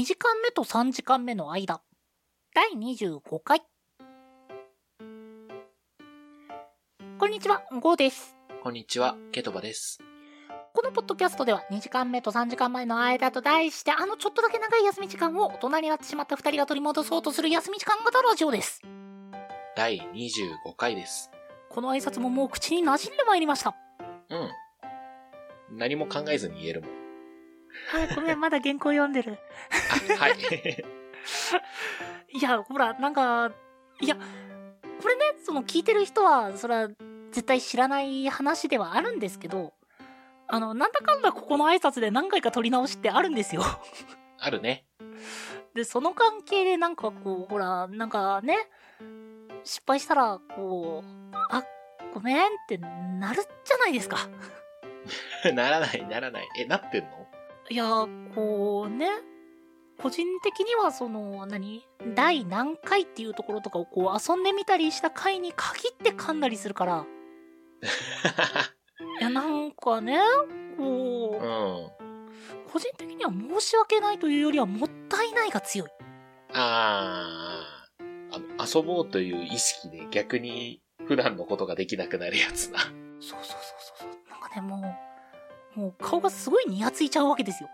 2時間目と3時間目の間。第25回。こんにちは、ゴーです。こんにちは、ケトバです。このポッドキャストでは2時間目と3時間前の間と題して、あのちょっとだけ長い休み時間を大人になってしまった2人が取り戻そうとする休み時間型ラジオです。第25回です。この挨拶ももう口に馴染んでまいりました。うん。何も考えずに言えるもん。はい、ごめん、まだ原稿読んでる。あ、はい。いや、ほら、なんか、いや、これね、その聞いてる人は、それは絶対知らない話ではあるんですけど、あの、なんだかんだここの挨拶で何回か撮り直しってあるんですよ。あるね。で、その関係でなんかこう、ほら、なんかね、失敗したら、こう、あ、ごめんってなるじゃないですか。ならない、ならない。え、なってんの？いや、こうね、個人的にはその、何？第何回っていうところとかをこう遊んでみたりした回に限って噛んだりするから、いや、なんかね、こうう、ん。個人的には申し訳ないというよりはもったいないが強い。あー。あの、遊ぼうという意識で逆に普段のことができなくなるやつな。そうそうそうそうそう。なんかね、もう、もう顔がすごいニヤついちゃうわけですよ。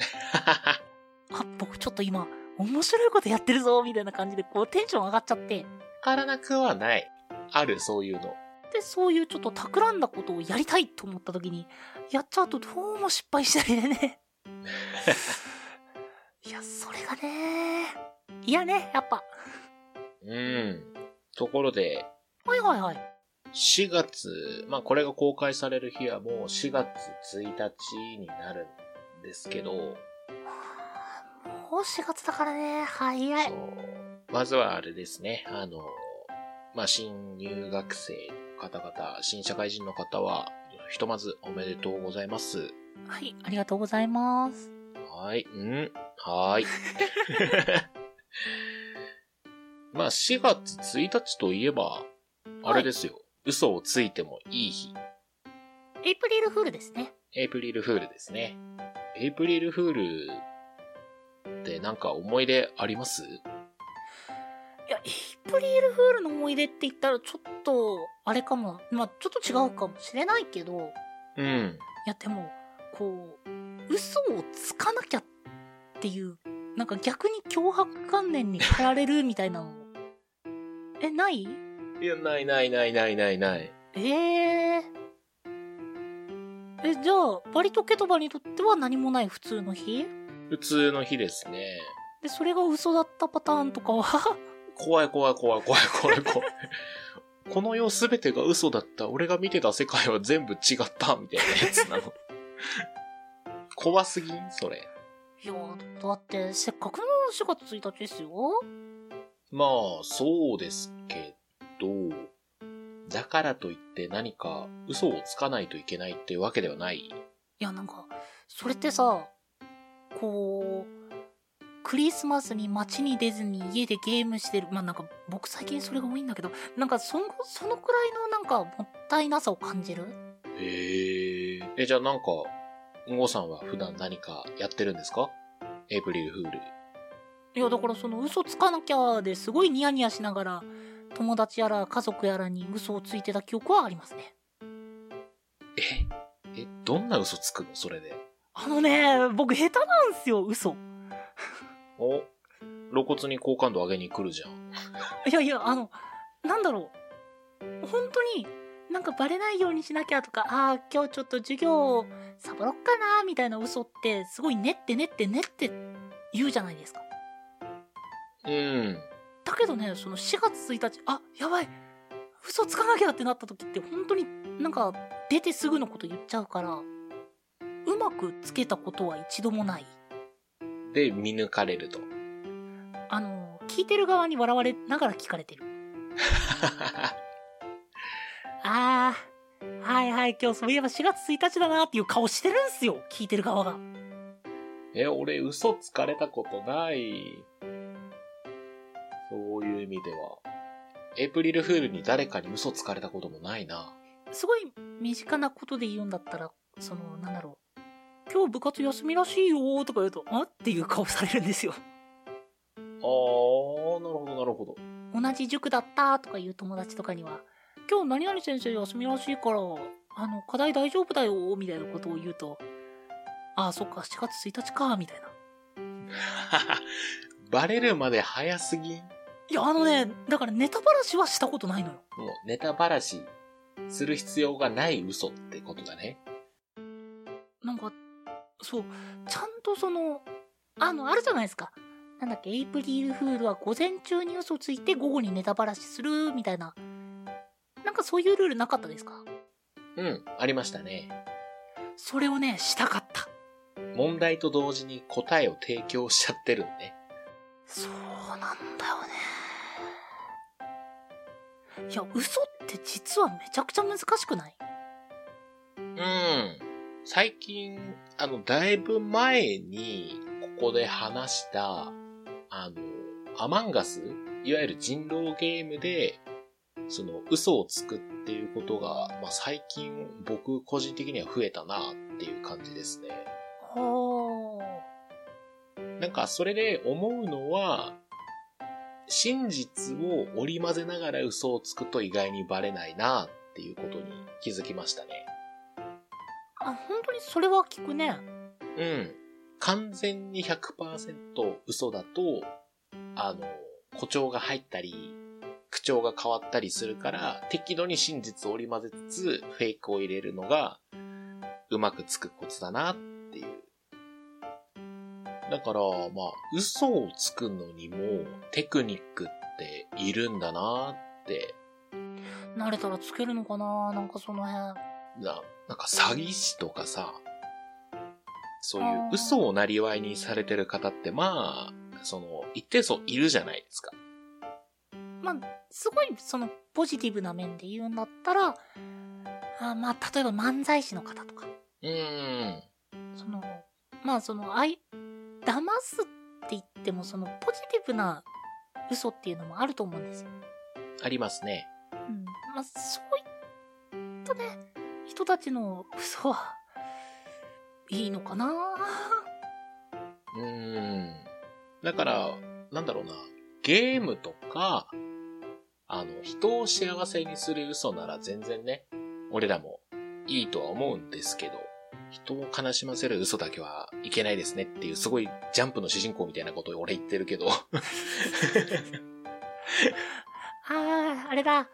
あ、僕ちょっと今、面白いことやってるぞ、みたいな感じで、こうテンション上がっちゃって、わからなくはない。ある、そういうの。で、そういうちょっと企んだことをやりたいと思った時に、やっちゃうとどうも失敗したりでね。いや、それがね、いやね、やっぱ。うん。ところで、はいはいはい。4月、まあこれが公開される日はもう4月1日になるんですけど、もう4月だからね、早いそ。う。まずはあれですね、あの、まあ、新入学生の方々、新社会人の方は、ひとまずおめでとうございます。はい、ありがとうございます。はい、うん、はーい。まあ、4月1日といえば、あれですよ。嘘をついてもいい日。エイプリルフールですね。エイプリルフールですね。エイプリルフールってなんか思い出あります？いや、エイプリルフールの思い出って言ったらちょっと、あれかも。まあ、ちょっと違うかもしれないけど、うん。いや、でも、こう、嘘をつかなきゃっていう、なんか逆に脅迫観念に駆られるみたいなの。え、ない？いや、ないないないないないない。えええ、じゃあ、バリとケトバにとっては何もない普通の日？普通の日ですね。で、それが嘘だったパターンとかは、怖い怖い怖い怖い怖い怖い。この世すべてが嘘だった。俺が見てた世界は全部違った。みたいなやつなの。怖すぎんそれ。いや、だって、せっかくの4月1日ですよ。まあ、そうですけど、だからといって何か嘘をつかないといけないっていうわけではない。いや、なんか、それってさ、こう、クリスマスに街に出ずに家でゲームしてる。まあなんか、僕最近それが多いんだけど、なんかその、そのくらいのなんか、もったいなさを感じる？へえ。え、じゃあなんか、んごさんは普段何かやってるんですか？エイプリルフール。いや、だからその嘘つかなきゃですごいニヤニヤしながら、友達やら家族やらに嘘をついてた記憶はありますね。え、え、どんな嘘つくの？それで。あのね、僕下手なんすよ、嘘。お、露骨に好感度上げに来るじゃん。いやいや、あの、なんだろう。本当に、なんかバレないようにしなきゃとか、ああ、今日ちょっと授業サボろっかな、みたいな嘘って、すごい練って練って練って言うじゃないですか。うん。だけどね、その4月1日、あ、やばい、嘘つかなきゃってなった時って、本当になんか出てすぐのこと言っちゃうから、うまくつけたことは一度もない。で、見抜かれると。あの、聞いてる側に笑われながら聞かれてる。あー、はいはい、今日そういえば4月1日だなっていう顔してるんすよ、聞いてる側が。え、俺嘘つかれたことない。味では。エイプリルフールに誰かに嘘つかれたこともないな。すごい身近なことで言うんだったら、その、なんだろう。今日部活休みらしいよとか言うと、あ？っていう顔されるんですよ。あー、なるほど、なるほど。同じ塾だったとかいう友達とかには、今日何々先生休みらしいから、あの、課題大丈夫だよ、みたいなことを言うと、ああ、そっか、7月1日か、みたいな。バレるまで早すぎん？もいや、あのね、だからネタばらしはしたことないのよ。うネタばらしする必要がない嘘ってことだね。なんか、そう、ちゃんとその、あの、あるじゃないですか。なんだっけ、エイプリルフールは午前中に嘘ついて午後にネタばらしする、みたいな。なんかそういうルールなかったですか？うん、ありましたね。それをね、したかった。問題と同時に答えを提供しちゃってるんね。そういや、嘘って実はめちゃくちゃ難しくない？うん。最近、あの、だいぶ前に、ここで話した、あの、アマンガスいわゆる人狼ゲームで、その、嘘をつくっていうことが、まあ、最近僕個人的には増えたなっていう感じですね。はなんか、それで思うのは、真実を織り交ぜながら嘘をつくと意外にバレないなっていうことに気づきましたね。あ。あ、本当にそれは聞くね。うん。完全に100%嘘だと、あの、誇張が入ったり、口調が変わったりするから、適度に真実を織り交ぜつつ、フェイクを入れるのが、うまくつくコツだなっ。だから、まあ、嘘をつくのにも、テクニックっているんだなって、慣れたらつけるのかな？なんかその辺。な、なんか詐欺師とかさ、そういう嘘をなりわいにされてる方って、まあ、その、一定数いるじゃないですか。まあ、すごいそのポジティブな面で言うんだったら、あまあ、例えば漫才師の方とか。うーん。その、まあその、あい、騙すって言ってもそのポジティブな嘘っていうのもあると思うんですよ。ありますね。うん。まあ、そういったね、人たちの嘘は、いいのかなうーん。だから、なんだろうな。ゲームとか、あの、人を幸せにする嘘なら全然ね、俺らもいいとは思うんですけど、人を悲しませる嘘だけはいけないですねっていう、すごいジャンプの主人公みたいなことを俺言ってるけど、あー、あれだ。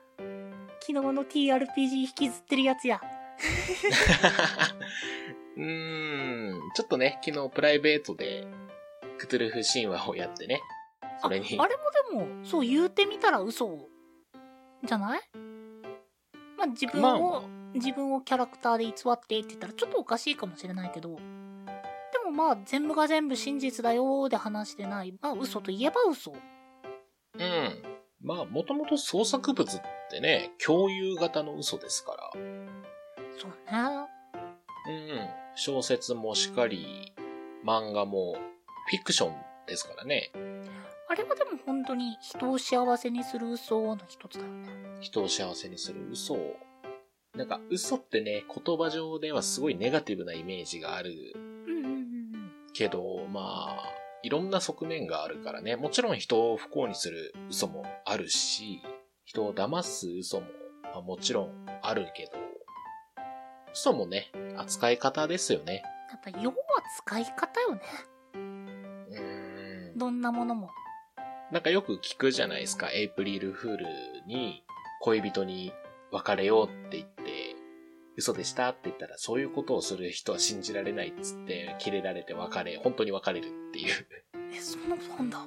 昨日の TRPG 引きずってるやつや。うーん、ちょっとね、昨日プライベートで、クトゥルフ神話をやってね、それにああれもでも、そう言うてみたら嘘じゃない？まあ自分まあを、自分をキャラクターで偽ってって言ったらちょっとおかしいかもしれないけど、でもまあ全部が全部真実だよーで話してない。まあ嘘といえば嘘。うん。まあ、もともと創作物ってね、共有型の嘘ですから。そうね。うん。小説もしかり、漫画も、フィクションですからね。あれはでも本当に人を幸せにする嘘の一つだよね。人を幸せにする嘘を。なんか、嘘ってね、言葉上ではすごいネガティブなイメージがあるけど、まあ、いろんな側面があるからね。もちろん人を不幸にする嘘もあるし、人を騙す嘘も、まあ、もちろんあるけど、嘘もね、扱い方ですよね。やっぱ要は使い方よね。うーん。どんなものも。なんかよく聞くじゃないですか。エイプリルフールに恋人に別れようって言って、嘘でしたって言ったら、そういうことをする人は信じられないっつって、キレられて別れ、本当に別れるっていう。え、そんなことなんだ？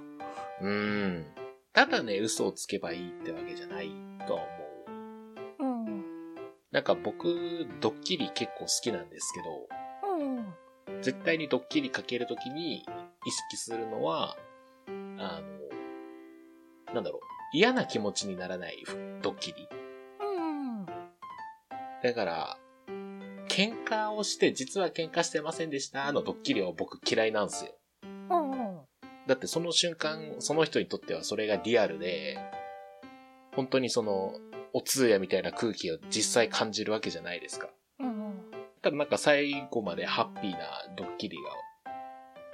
うーん。ただね、嘘をつけばいいってわけじゃないとは思う。うん。なんか僕、ドッキリ結構好きなんですけど、うん。絶対にドッキリかけるときに意識するのは、あの、なんだろう、嫌な気持ちにならないドッキリ。うん。だから、喧嘩をして、実は喧嘩してませんでしたのドッキリは僕嫌いなんですよ。うん。だってその瞬間、その人にとってはそれがリアルで、本当にその、お通夜みたいな空気を実際感じるわけじゃないですか。うん。だかからなんか最後までハッピーなドッキリが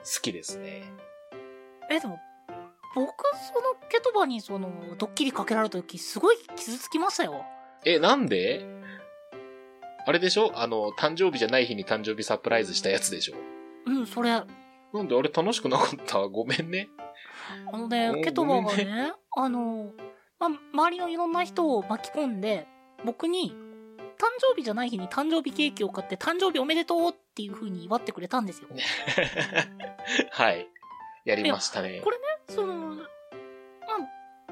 好きですね。え、でも、僕、その、ケトバにその、ドッキリかけられた時、すごい傷つきましたよ。え、なんで？あれでしょ？あの、誕生日じゃない日に誕生日サプライズしたやつでしょ？うん、それ、あなんであれ楽しくなかった？ごめんね。のねお、ケトバがね、あの、ま、周りのいろんな人を巻き込んで、僕に、誕生日じゃない日に誕生日ケーキを買って、誕生日おめでとうっていう風に祝ってくれたんですよ。はい。やりましたね。これその、ま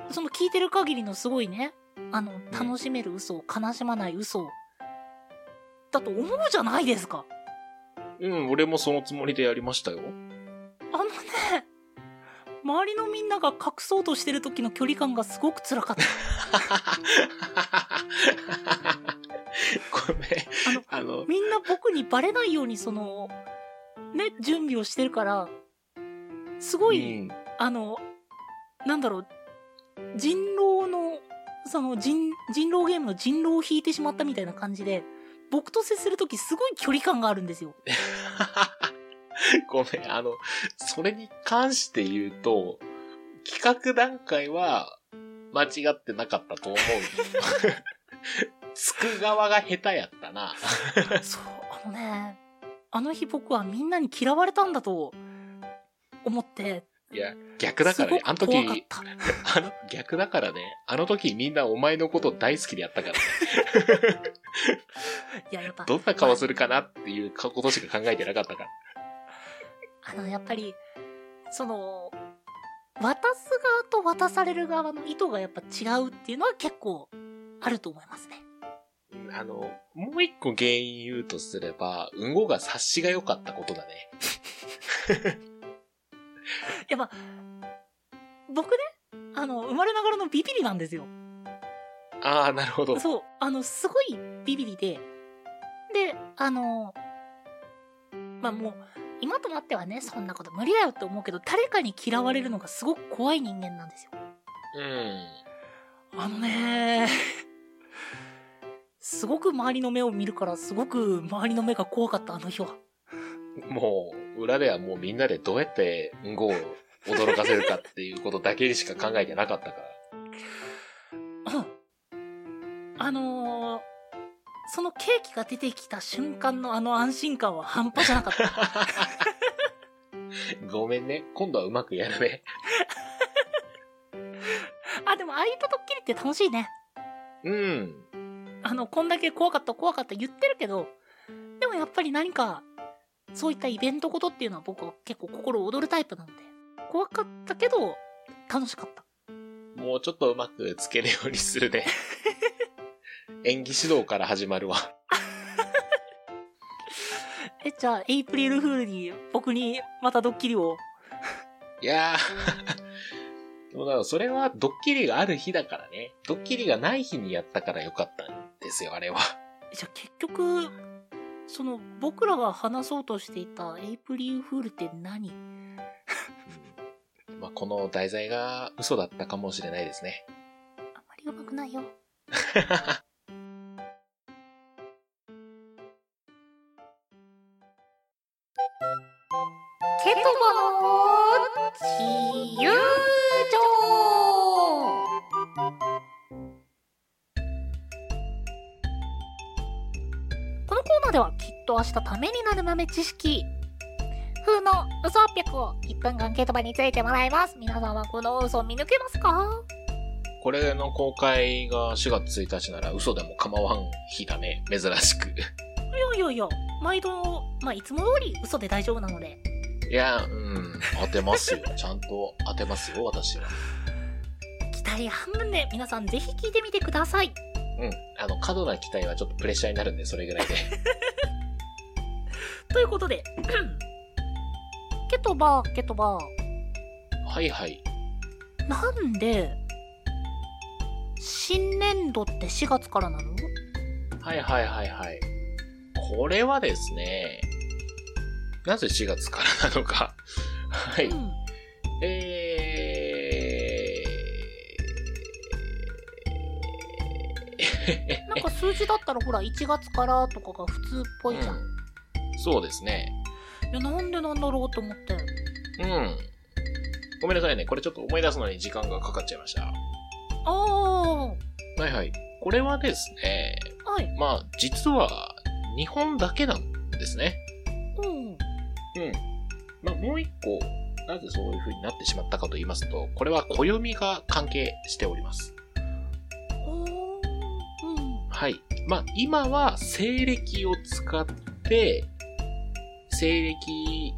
あ、その聞いてる限りのすごいね、あの、楽しめる嘘、悲しまない嘘、だと思うじゃないですか。うん、俺もそのつもりでやりましたよ。あのね、周りのみんなが隠そうとしてる時の距離感がすごく辛かった。ごめん。あの、あの、みんな僕にバレないようにその、ね、準備をしてるから、すごい、うんあの、なんだろう、人狼の、その人、人狼ゲームの人狼を引いてしまったみたいな感じで、僕と接するときすごい距離感があるんですよ。ごめん、あの、それに関して言うと、企画段階は間違ってなかったと思う。つく側が下手やったな。そう、あのね、あの日僕はみんなに嫌われたんだと思って、いや、逆だからね。あの時、た。あの、逆だからね。あの時みんなお前のこと大好きでやったから。い や、やっぱ、どんな顔するかなっていうことしか考えてなかったから。あの、やっぱり、その、渡す側と渡される側の意図がやっぱ違うっていうのは結構あると思いますね。あの、もう一個原因言うとすれば、うんごが察しが良かったことだね。やっぱ、僕ね、あの、生まれながらのビビリなんですよ。ああ、なるほど。そう、あの、すごいビビリで、で、あの、まあもう、今となってはね、そんなこと無理だよって思うけど、誰かに嫌われるのがすごく怖い人間なんですよ。うん。あのね、すごく周りの目を見るから、すごく周りの目が怖かった、あの日は。もう、裏ではもうみんなでどうやってうんごを驚かせるかっていうことだけしか考えてなかったから。うん。あのー、そのケーキが出てきた瞬間のあの安心感は半端じゃなかった。ごめんね。今度はうまくやるね。あ、でもああいったドッキリって楽しいね。うん。あの、こんだけ怖かった怖かった言ってるけど、でもやっぱり何か、そういったイベントことっていうのは僕は結構心躍るタイプなので、怖かったけど、楽しかった。もうちょっとうまくつけるようにするね。演技指導から始まるわ。え、じゃあ、エイプリルフールに僕にまたドッキリを？いやー。でもだそれはドッキリがある日だからね。ドッキリがない日にやったからよかったんですよ、あれは。じゃあ結局、その僕らが話そうとしていたエイプリルフールって何？うんまあ、この題材が嘘だったかもしれないですね。あまりうまくないよ。はきっと明日ためになる豆知識風の嘘800を1分間ケトバについてもらいます。皆さんはこの嘘を見抜けますか？これの公開が4月1日なら嘘でも構わん日だね。珍しく。いやいやいや、毎度、まあ、いつも通り嘘で大丈夫なので、いや、うん、当てますよ。ちゃんと当てますよ、私は。期待半分で皆さんぜひ聞いてみてください。うん。あの、過度な期待はちょっとプレッシャーになるんで、それぐらいで。ということで、ケトバー、ケトバはいはい。ー、なんで、新年度って4月からなの？はいはいはいはい。これはですね、なぜ4月からなのか。はい。うん。えなんなんか数字だったらほら、1月からとかが普通っぽいじゃん。うんそうですね。いや、なんでなんだろうと思って。うん。ごめんなさいね。これちょっと思い出すのに時間がかかっちゃいました。はああ、いはい。これはですね、はい。まあ、実は、日本だけなんですね。うん。うん。まあ、もう一個、なぜそういう風になってしまったかと言いますと、これは暦が関係しております。おーうん。はい。まあ、今は西暦を使って、西暦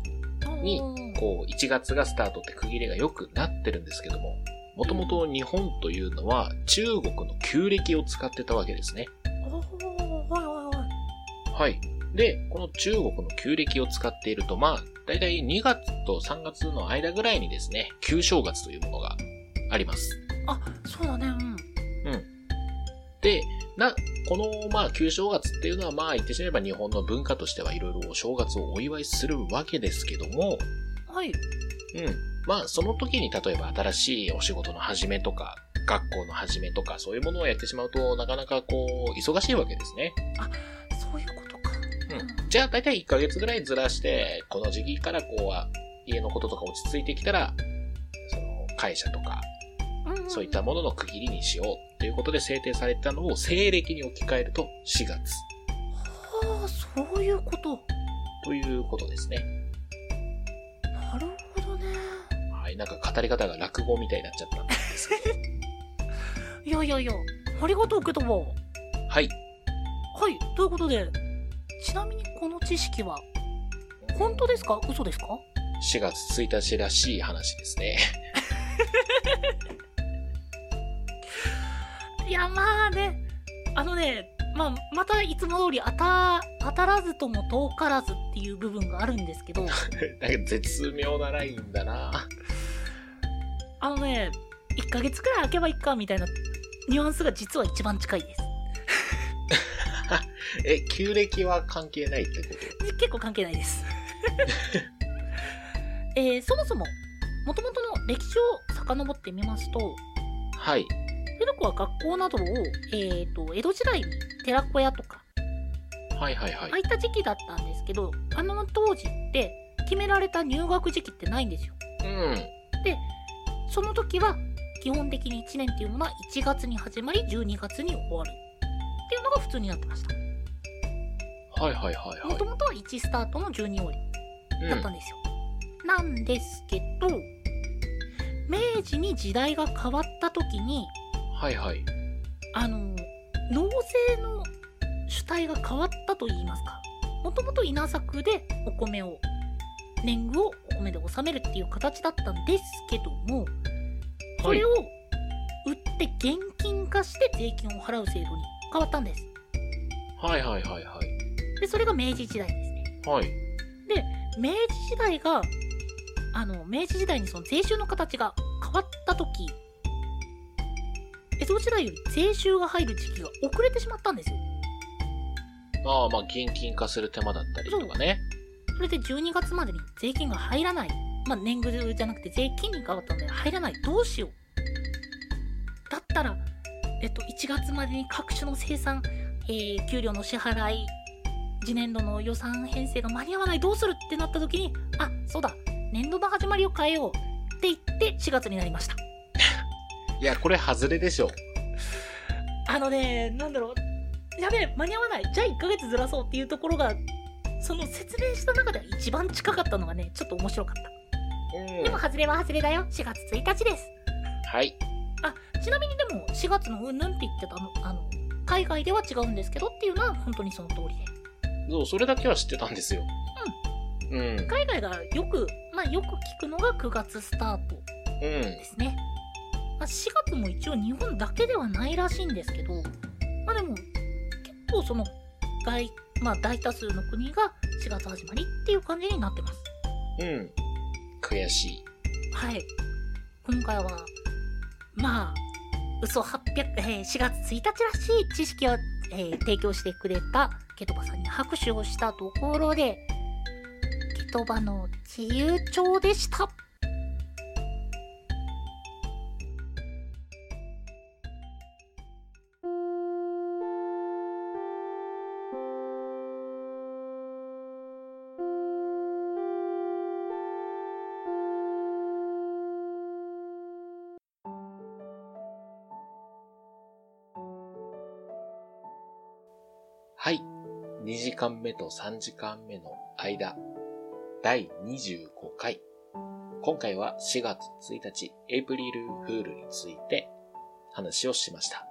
にうんこう、1月がスタートって区切りが良くなってるんですけども、もともと日本というのは中国の旧暦を使ってたわけですね。はい。で、この中国の旧暦を使っていると、まあ、だいたい2月と3月の間ぐらいにですね、旧正月というものがあります。あ、そうだね、うん。で、な、この、まあ、旧正月っていうのは、まあ、言ってしまえば日本の文化としてはいろいろお正月をお祝いするわけですけども、はい。うん。まあ、その時に例えば新しいお仕事の始めとか、学校の始めとか、そういうものをやってしまうと、なかなかこう、忙しいわけですね。そういうことか。うん。じゃあ、だいたい1ヶ月ぐらいずらして、この時期からこうは、家のこととか落ち着いてきたら、その、会社とか、うん。そういったものの区切りにしようということで制定されたのを西暦に置き換えると4月はあ、そういうこと。ということですね。なるほどね。はい。なんか語り方が落語みたいになっちゃったんですけど。いやいやいや、ありがとうけども。はい。はい、ということで、ちなみにこの知識は、本当ですか？嘘ですか？4月1日らしい話ですね。いや、まあね、あのね、まあ、またいつも通り当た、当たらずとも遠からずっていう部分があるんですけど、なんか絶妙なラインだなあのね、1ヶ月くらい空けばいいかみたいなニュアンスが実は一番近いです。え、旧暦は関係ないってこと？結構関係ないです。えーそもそも、もともとの歴史を遡ってみますと、はい。古くは学校などを、えー、と江戸時代に寺子屋とか、はいはいはいああい。った時期だったんですけど、あの当時って決められた入学時期ってないんですよ。うん。その時は基本的に1年っていうものは1月に始まり12月に終わるっていうのが普通になってました。はいはいはいはもともとは1スタートの12終わりい。だったんですよ。なんですけど、明治に時代が変わった時に、うん。はいはい。あの、農政の主体が変わったと言いますか。もともと稲作でお米を、年貢をお米で納めるっていう形だったんですけども、それを売って現金化して税金を払う制度に変わったんです。はいはいはいはい。で、それが明治時代ですね。はい。明治時代が、あの、明治時代にその税収の形が変わった時、江戸時代より税収が入る時期が遅れてしまったんですよ。ああ、まあ、現金化する手間だったりとかね。それで12月までに税金が入らない。まあ、年貢じゃなくて税金に変わったので入らない。どうしよう。だったら、えっと、1月までに各種の生産、えー給料の支払い、次年度の予算編成が間に合わない。どうするってなった時に、あ、そうだ、年度の始まりを変えよう。って言って4月になりました。いや、これ外れでしょ。あのね、なんだろう。やべえ、間に合わない。じゃあ1ヶ月ずらそうっていうところが、その説明した中では一番近かったのがね、ちょっと面白かった。うんでも外れは外れだよ。4月1日です。はい。あ、ちなみにでも4月のうんぬんって言ってたの、あの、海外では違うんですけどっていうのは本当にその通りで。そう、それだけは知ってたんですよ。うん。うん。海外がよく、まあよく聞くのが9月スタートうん。ですね。まあ、4月も一応日本だけではないらしいんですけど、まあでも結構その外、まあ大多数の国が4月始まりっていう感じになってます。うん。悔しい。はい。今回は、まあ、嘘800、えー4月1日らしい知識を、えー提供してくれたケトバさんに拍手をしたところで、ケトバの自由帳でした。時間目と3時間目の間、第25回。今回は4月1日、エイプリルフールについて話をしました。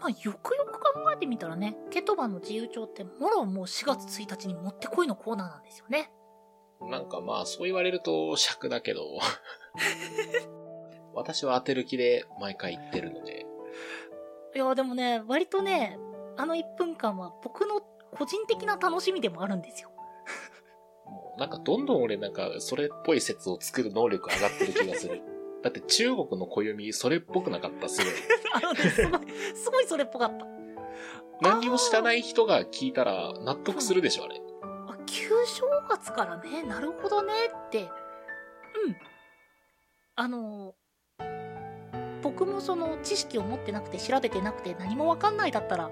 まあ、よくよく考えてみたらね、ケトバの自由帳ってもろもう4月1日にもってこいのコーナーなんですよね。なんかまあ、そう言われると尺だけど、私は当てる気で毎回言ってるので、いや、でもね、割とね、あの1分間は僕の個人的な楽しみでもあるんですよ。もうなんかどんどん俺なんかそれっぽい説を作る能力上がってる気がする。だって中国の暦それっぽくなかったすごい。あのね、すごい、すごいそれっぽかった。何にも知らない人が聞いたら納得するでしょ、あれ。あ、旧正月からね、なるほどねって、うん。あの、僕もその知識を持ってなくて調べてなくて何もわかんないだったら、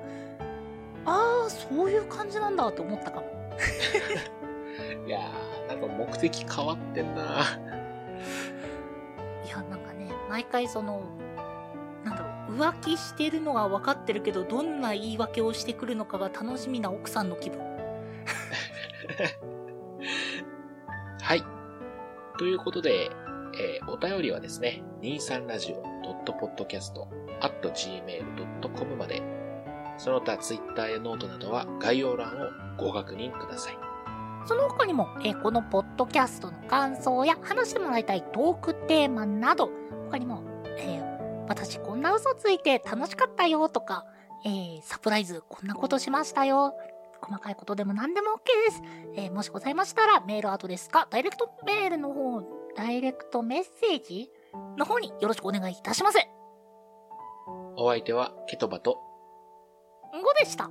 ああ、そういう感じなんだって思ったかも。いやー、なんか目的変わってんな。いや、なんかね、毎回その、なんだろう、浮気してるのは分かってるけど、どんな言い訳をしてくるのかが楽しみな奥さんの気分。はい。ということで、えーお便りはですね、podcast.gmail.com まで、その他 Twitter やノートなどは概要欄をご確認ください。その他にも、えこのポッドキャストの感想や話してもらいたいトークテーマなど、他にも、えー私こんな嘘ついて楽しかったよとか、えーサプライズこんなことしましたよ。細かいことでも何でも OK です。えーもしございましたら、メールアドレスか、ダイレクトメールの方、ダイレクトメッセージの方によろしくお願いいたします。お相手はケトバと5でした。